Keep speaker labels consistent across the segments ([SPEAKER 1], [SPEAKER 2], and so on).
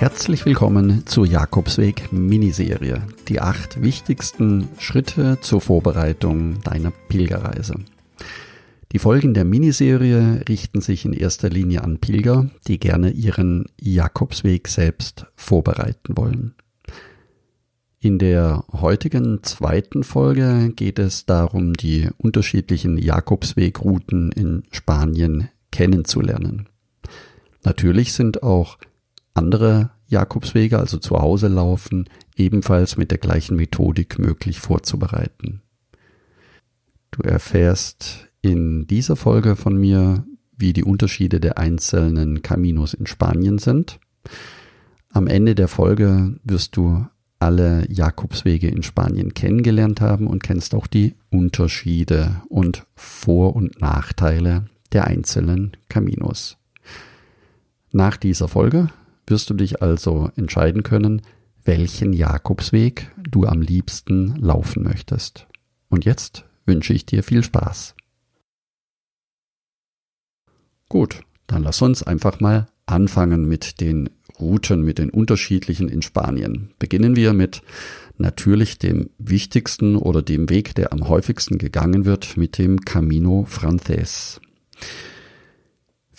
[SPEAKER 1] Herzlich willkommen zur Jakobsweg Miniserie, die acht wichtigsten Schritte zur Vorbereitung deiner Pilgerreise. Die Folgen der Miniserie richten sich in erster Linie an Pilger, die gerne ihren Jakobsweg selbst vorbereiten wollen. In der heutigen zweiten Folge geht es darum, die unterschiedlichen Jakobswegrouten in Spanien kennenzulernen. Natürlich sind auch andere Jakobswege, also zu Hause laufen, ebenfalls mit der gleichen Methodik möglich vorzubereiten. Du erfährst in dieser Folge von mir, wie die Unterschiede der einzelnen Caminos in Spanien sind. Am Ende der Folge wirst du alle Jakobswege in Spanien kennengelernt haben und kennst auch die Unterschiede und Vor- und Nachteile der einzelnen Caminos. Nach dieser Folge wirst du dich also entscheiden können, welchen Jakobsweg du am liebsten laufen möchtest. Und jetzt wünsche ich dir viel Spaß. Gut, dann lass uns einfach mal anfangen mit den Routen, mit den unterschiedlichen in Spanien. Beginnen wir mit natürlich dem wichtigsten oder dem Weg, der am häufigsten gegangen wird, mit dem Camino Frances.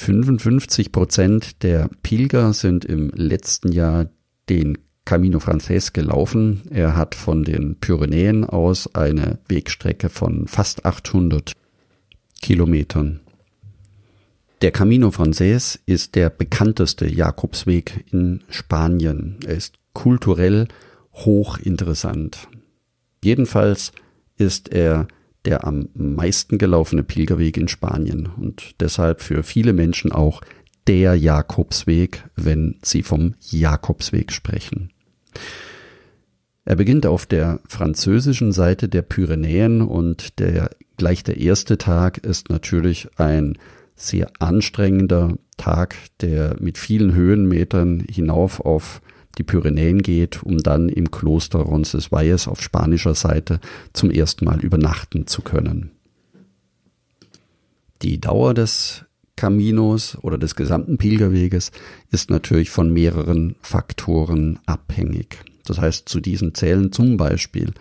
[SPEAKER 1] 55 Prozent der Pilger sind im letzten Jahr den Camino Frances gelaufen. Er hat von den Pyrenäen aus eine Wegstrecke von fast 800 Kilometern. Der Camino Frances ist der bekannteste Jakobsweg in Spanien. Er ist kulturell hochinteressant. Jedenfalls ist er der am meisten gelaufene Pilgerweg in Spanien und deshalb für viele Menschen auch der Jakobsweg, wenn sie vom Jakobsweg sprechen. Er beginnt auf der französischen Seite der Pyrenäen und der gleich der erste Tag ist natürlich ein sehr anstrengender Tag, der mit vielen Höhenmetern hinauf auf die Pyrenäen geht, um dann im Kloster Roncesvalles auf spanischer Seite zum ersten Mal übernachten zu können. Die Dauer des Caminos oder des gesamten Pilgerweges ist natürlich von mehreren Faktoren abhängig. Das heißt, zu diesen zählen zum Beispiel,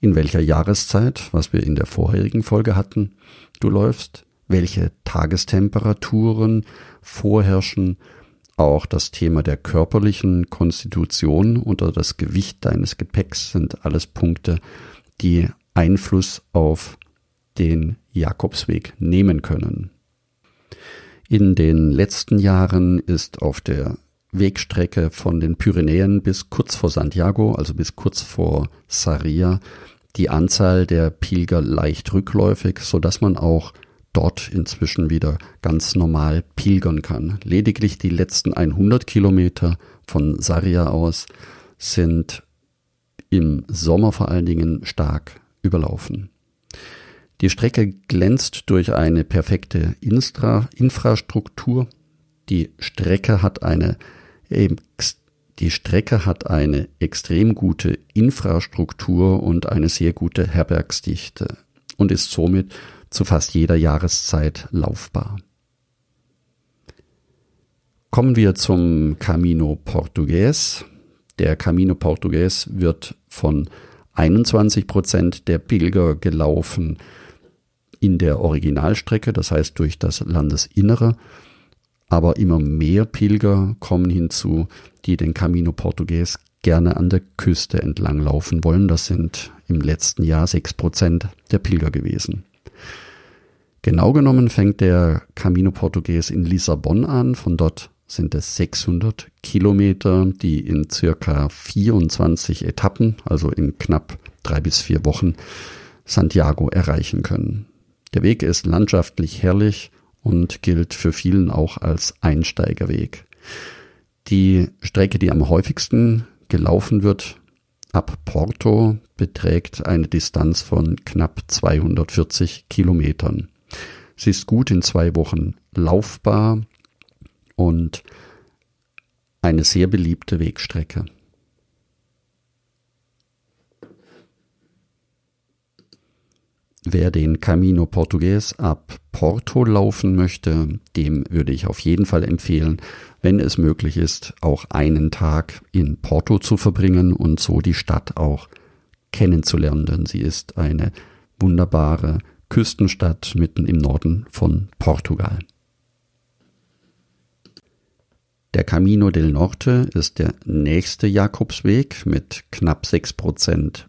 [SPEAKER 1] in welcher Jahreszeit, was wir in der vorherigen Folge hatten, du läufst, welche Tagestemperaturen vorherrschen auch das Thema der körperlichen Konstitution oder das Gewicht deines Gepäcks sind alles Punkte, die Einfluss auf den Jakobsweg nehmen können. In den letzten Jahren ist auf der Wegstrecke von den Pyrenäen bis kurz vor Santiago, also bis kurz vor Sarria, die Anzahl der Pilger leicht rückläufig, so dass man auch dort inzwischen wieder ganz normal pilgern kann. Lediglich die letzten 100 Kilometer von Sarria aus sind im Sommer vor allen Dingen stark überlaufen. Die Strecke glänzt durch eine perfekte Instra Infrastruktur. Die Strecke hat eine die Strecke hat eine extrem gute Infrastruktur und eine sehr gute Herbergsdichte und ist somit zu fast jeder Jahreszeit laufbar. Kommen wir zum Camino Portugues. Der Camino Portugues wird von 21 Prozent der Pilger gelaufen in der Originalstrecke, das heißt durch das Landesinnere. Aber immer mehr Pilger kommen hinzu, die den Camino Portugues gerne an der Küste entlang laufen wollen. Das sind im letzten Jahr sechs Prozent der Pilger gewesen. Genau genommen fängt der Camino Portugues in Lissabon an. Von dort sind es 600 Kilometer, die in circa 24 Etappen, also in knapp drei bis vier Wochen, Santiago erreichen können. Der Weg ist landschaftlich herrlich und gilt für vielen auch als Einsteigerweg. Die Strecke, die am häufigsten gelaufen wird, ab Porto beträgt eine Distanz von knapp 240 Kilometern. Sie ist gut in zwei Wochen laufbar und eine sehr beliebte Wegstrecke. Wer den Camino Portugues ab Porto laufen möchte, dem würde ich auf jeden Fall empfehlen, wenn es möglich ist, auch einen Tag in Porto zu verbringen und so die Stadt auch kennenzulernen, denn sie ist eine wunderbare Küstenstadt mitten im Norden von Portugal. Der Camino del Norte ist der nächste Jakobsweg mit knapp sechs Prozent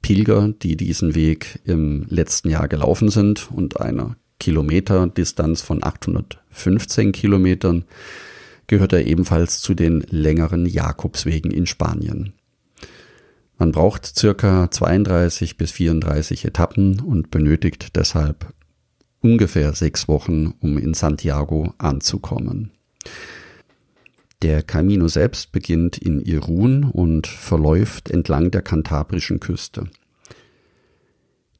[SPEAKER 1] Pilger, die diesen Weg im letzten Jahr gelaufen sind und einer Kilometerdistanz von 815 Kilometern gehört er ebenfalls zu den längeren Jakobswegen in Spanien. Man braucht circa 32 bis 34 Etappen und benötigt deshalb ungefähr sechs Wochen, um in Santiago anzukommen. Der Camino selbst beginnt in Irun und verläuft entlang der kantabrischen Küste.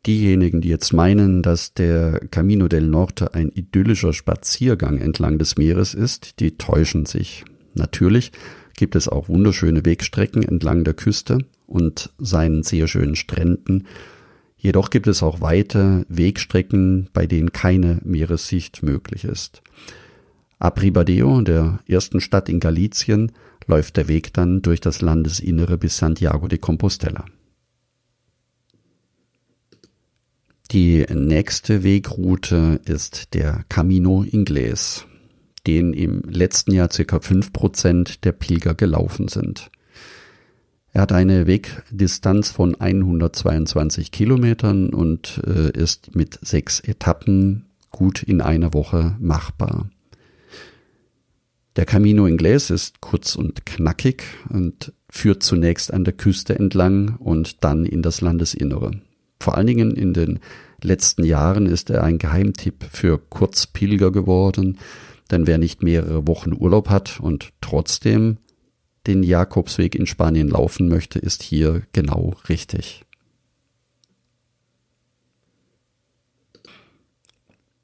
[SPEAKER 1] Diejenigen, die jetzt meinen, dass der Camino del Norte ein idyllischer Spaziergang entlang des Meeres ist, die täuschen sich. Natürlich gibt es auch wunderschöne Wegstrecken entlang der Küste und seinen sehr schönen Stränden. Jedoch gibt es auch weite Wegstrecken, bei denen keine Meeressicht möglich ist. Ab Ribadeo, der ersten Stadt in Galicien, läuft der Weg dann durch das Landesinnere bis Santiago de Compostela. Die nächste Wegroute ist der Camino Inglés, den im letzten Jahr fünf Prozent der Pilger gelaufen sind. Er hat eine Wegdistanz von 122 Kilometern und äh, ist mit sechs Etappen gut in einer Woche machbar. Der Camino Inglés ist kurz und knackig und führt zunächst an der Küste entlang und dann in das Landesinnere. Vor allen Dingen in den letzten Jahren ist er ein Geheimtipp für Kurzpilger geworden, denn wer nicht mehrere Wochen Urlaub hat und trotzdem den Jakobsweg in Spanien laufen möchte, ist hier genau richtig.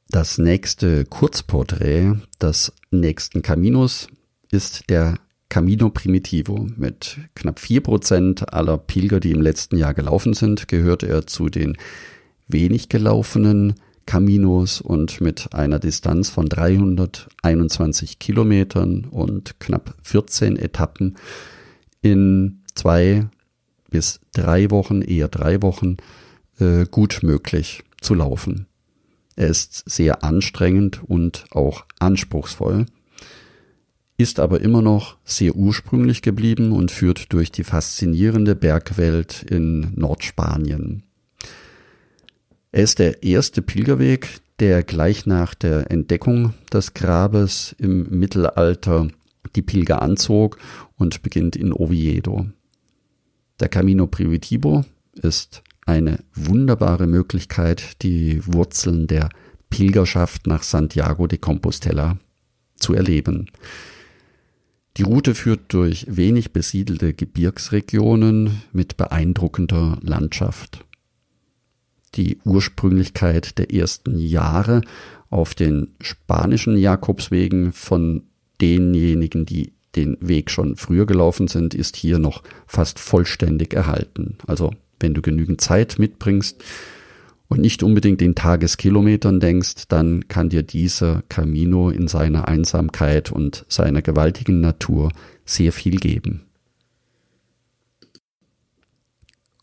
[SPEAKER 1] Das nächste Kurzporträt des nächsten Caminos ist der Camino Primitivo. Mit knapp vier Prozent aller Pilger, die im letzten Jahr gelaufen sind, gehört er zu den wenig gelaufenen Caminos und mit einer Distanz von 321 Kilometern und knapp 14 Etappen in zwei bis drei Wochen, eher drei Wochen, äh, gut möglich zu laufen. Er ist sehr anstrengend und auch anspruchsvoll, ist aber immer noch sehr ursprünglich geblieben und führt durch die faszinierende Bergwelt in Nordspanien. Er ist der erste Pilgerweg, der gleich nach der Entdeckung des Grabes im Mittelalter die Pilger anzog und beginnt in Oviedo. Der Camino Primitivo ist eine wunderbare Möglichkeit, die Wurzeln der Pilgerschaft nach Santiago de Compostela zu erleben. Die Route führt durch wenig besiedelte Gebirgsregionen mit beeindruckender Landschaft. Die Ursprünglichkeit der ersten Jahre auf den spanischen Jakobswegen von denjenigen, die den Weg schon früher gelaufen sind, ist hier noch fast vollständig erhalten. Also wenn du genügend Zeit mitbringst und nicht unbedingt in Tageskilometern denkst, dann kann dir dieser Camino in seiner Einsamkeit und seiner gewaltigen Natur sehr viel geben.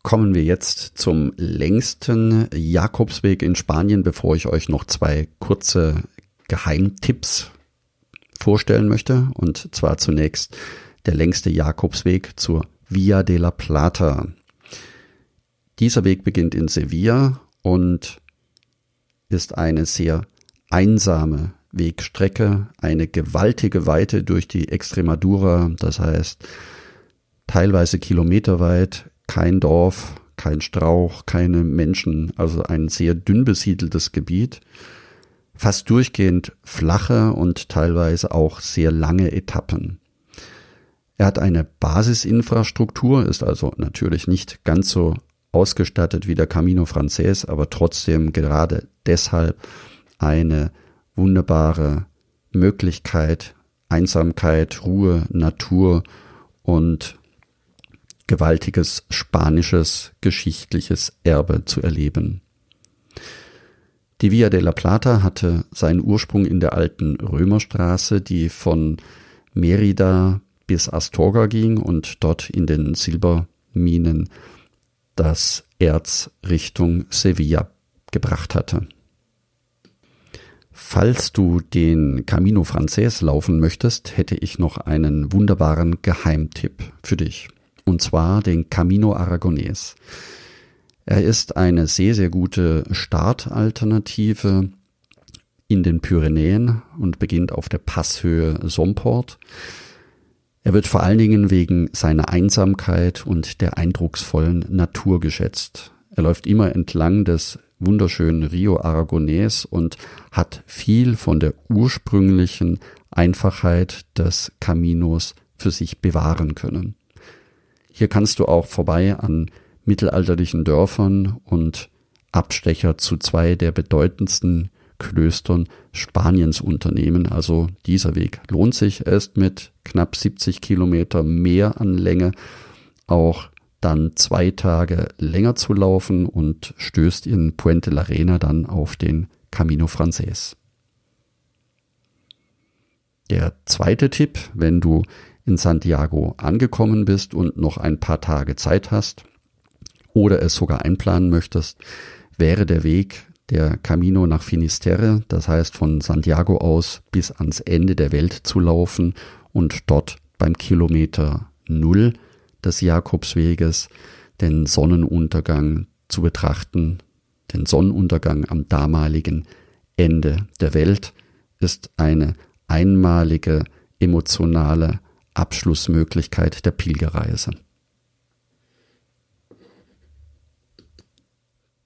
[SPEAKER 1] Kommen wir jetzt zum längsten Jakobsweg in Spanien, bevor ich euch noch zwei kurze Geheimtipps vorstellen möchte. Und zwar zunächst der längste Jakobsweg zur Via de la Plata. Dieser Weg beginnt in Sevilla und ist eine sehr einsame Wegstrecke, eine gewaltige Weite durch die Extremadura, das heißt teilweise kilometerweit, kein Dorf, kein Strauch, keine Menschen, also ein sehr dünn besiedeltes Gebiet. fast durchgehend flache und teilweise auch sehr lange Etappen. Er hat eine Basisinfrastruktur, ist also natürlich nicht ganz so ausgestattet wie der Camino Frances, aber trotzdem gerade deshalb eine wunderbare Möglichkeit, Einsamkeit, Ruhe, Natur und gewaltiges spanisches geschichtliches Erbe zu erleben. Die Via de la Plata hatte seinen Ursprung in der alten Römerstraße, die von Merida bis Astorga ging und dort in den Silberminen das Erz Richtung Sevilla gebracht hatte. Falls du den Camino Frances laufen möchtest, hätte ich noch einen wunderbaren Geheimtipp für dich. Und zwar den Camino Aragonés. Er ist eine sehr, sehr gute Startalternative in den Pyrenäen und beginnt auf der Passhöhe Somport. Er wird vor allen Dingen wegen seiner Einsamkeit und der eindrucksvollen Natur geschätzt. Er läuft immer entlang des wunderschönen Rio Aragonés und hat viel von der ursprünglichen Einfachheit des Caminos für sich bewahren können. Hier kannst du auch vorbei an mittelalterlichen Dörfern und Abstecher zu zwei der bedeutendsten Klöstern Spaniens unternehmen. Also dieser Weg lohnt sich. Er ist mit knapp 70 Kilometer mehr an Länge auch dann zwei Tage länger zu laufen und stößt in Puente la Reina dann auf den Camino Frances. Der zweite Tipp, wenn du in Santiago angekommen bist und noch ein paar Tage Zeit hast oder es sogar einplanen möchtest, wäre der Weg der Camino nach Finisterre, das heißt von Santiago aus bis ans Ende der Welt zu laufen und dort beim Kilometer Null des Jakobsweges den Sonnenuntergang zu betrachten. Den Sonnenuntergang am damaligen Ende der Welt ist eine einmalige emotionale Abschlussmöglichkeit der Pilgerreise.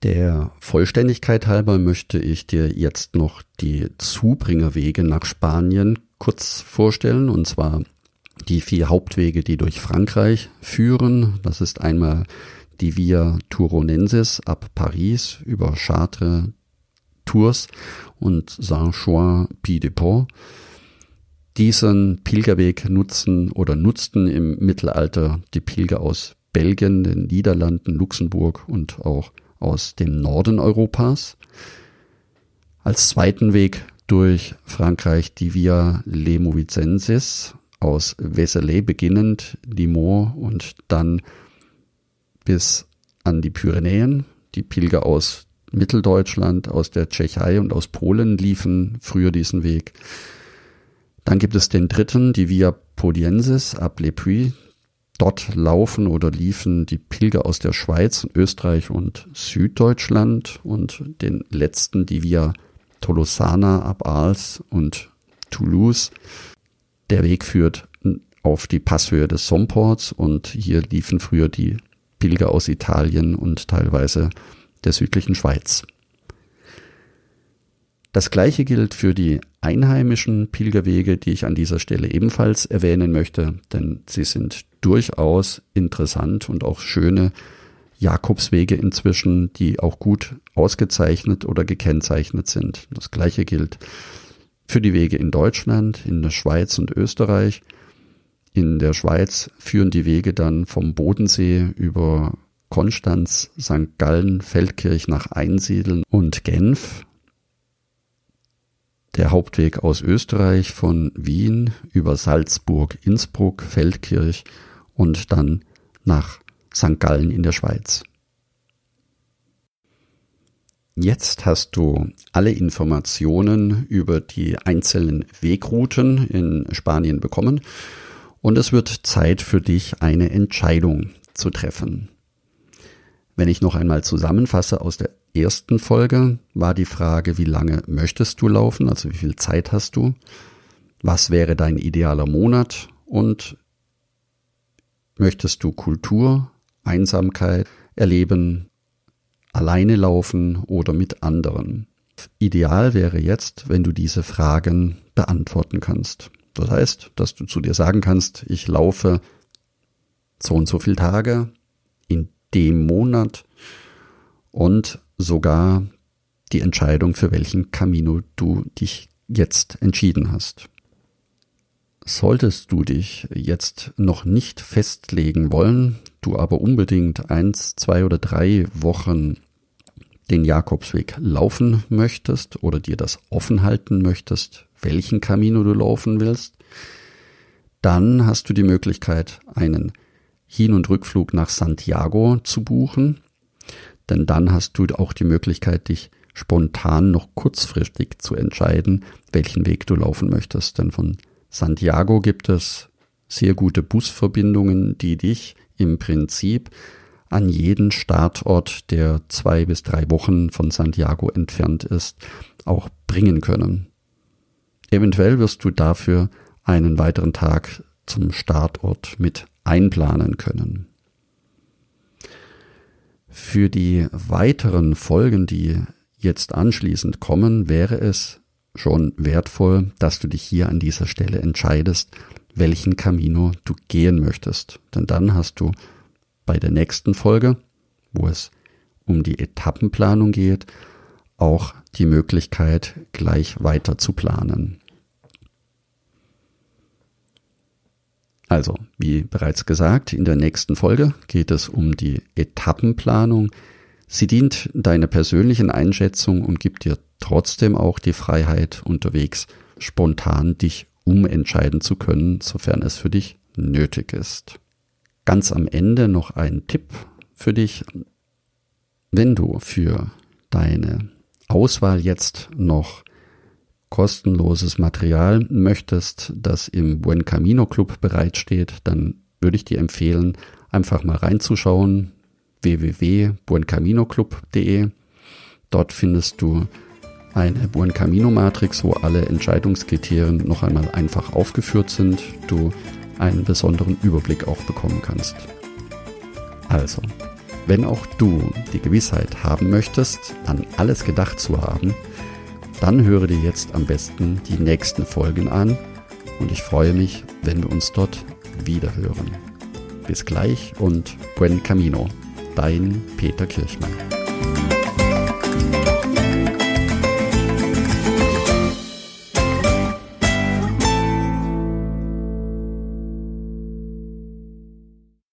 [SPEAKER 1] Der Vollständigkeit halber möchte ich dir jetzt noch die Zubringerwege nach Spanien kurz vorstellen, und zwar die vier Hauptwege, die durch Frankreich führen. Das ist einmal die Via Turonensis ab Paris über Chartres, Tours und Saint-Chouin-Pied-de-Pont. Diesen Pilgerweg nutzen oder nutzten im Mittelalter die Pilger aus Belgien, den Niederlanden, Luxemburg und auch aus dem Norden Europas. Als zweiten Weg durch Frankreich die Via Lemovicensis aus Vézelay beginnend, Limours und dann bis an die Pyrenäen. Die Pilger aus Mitteldeutschland, aus der Tschechei und aus Polen liefen früher diesen Weg. Dann gibt es den dritten, die Via Podiensis ab Le Puy. Dort laufen oder liefen die Pilger aus der Schweiz, Österreich und Süddeutschland und den letzten, die Via Tolosana ab Arles und Toulouse. Der Weg führt auf die Passhöhe des Somports und hier liefen früher die Pilger aus Italien und teilweise der südlichen Schweiz. Das gleiche gilt für die einheimischen Pilgerwege, die ich an dieser Stelle ebenfalls erwähnen möchte, denn sie sind durchaus interessant und auch schöne Jakobswege inzwischen, die auch gut ausgezeichnet oder gekennzeichnet sind. Das gleiche gilt für die Wege in Deutschland, in der Schweiz und Österreich. In der Schweiz führen die Wege dann vom Bodensee über Konstanz, St. Gallen, Feldkirch nach Einsiedeln und Genf der Hauptweg aus Österreich von Wien über Salzburg, Innsbruck, Feldkirch und dann nach St. Gallen in der Schweiz. Jetzt hast du alle Informationen über die einzelnen Wegrouten in Spanien bekommen und es wird Zeit für dich, eine Entscheidung zu treffen. Wenn ich noch einmal zusammenfasse aus der ersten Folge war die Frage, wie lange möchtest du laufen, also wie viel Zeit hast du, was wäre dein idealer Monat und möchtest du Kultur, Einsamkeit erleben, alleine laufen oder mit anderen. Ideal wäre jetzt, wenn du diese Fragen beantworten kannst. Das heißt, dass du zu dir sagen kannst, ich laufe so und so viele Tage in dem Monat und sogar die Entscheidung, für welchen Camino du dich jetzt entschieden hast. Solltest du dich jetzt noch nicht festlegen wollen, du aber unbedingt eins, zwei oder drei Wochen den Jakobsweg laufen möchtest oder dir das offen halten möchtest, welchen Camino du laufen willst, dann hast du die Möglichkeit, einen Hin- und Rückflug nach Santiago zu buchen, denn dann hast du auch die Möglichkeit, dich spontan noch kurzfristig zu entscheiden, welchen Weg du laufen möchtest. Denn von Santiago gibt es sehr gute Busverbindungen, die dich im Prinzip an jeden Startort, der zwei bis drei Wochen von Santiago entfernt ist, auch bringen können. Eventuell wirst du dafür einen weiteren Tag zum Startort mit einplanen können. Für die weiteren Folgen, die jetzt anschließend kommen, wäre es schon wertvoll, dass du dich hier an dieser Stelle entscheidest, welchen Camino du gehen möchtest. Denn dann hast du bei der nächsten Folge, wo es um die Etappenplanung geht, auch die Möglichkeit, gleich weiter zu planen. Also, wie bereits gesagt, in der nächsten Folge geht es um die Etappenplanung. Sie dient deiner persönlichen Einschätzung und gibt dir trotzdem auch die Freiheit, unterwegs spontan dich umentscheiden zu können, sofern es für dich nötig ist. Ganz am Ende noch ein Tipp für dich. Wenn du für deine Auswahl jetzt noch kostenloses Material möchtest, das im Buen Camino Club bereitsteht, dann würde ich dir empfehlen, einfach mal reinzuschauen www.buencaminoclub.de. Dort findest du eine Buen Camino Matrix, wo alle Entscheidungskriterien noch einmal einfach aufgeführt sind, du einen besonderen Überblick auch bekommen kannst. Also, wenn auch du die Gewissheit haben möchtest, an alles gedacht zu haben, dann höre dir jetzt am besten die nächsten Folgen an und ich freue mich, wenn wir uns dort wieder hören. Bis gleich und buen camino, dein Peter Kirchmann.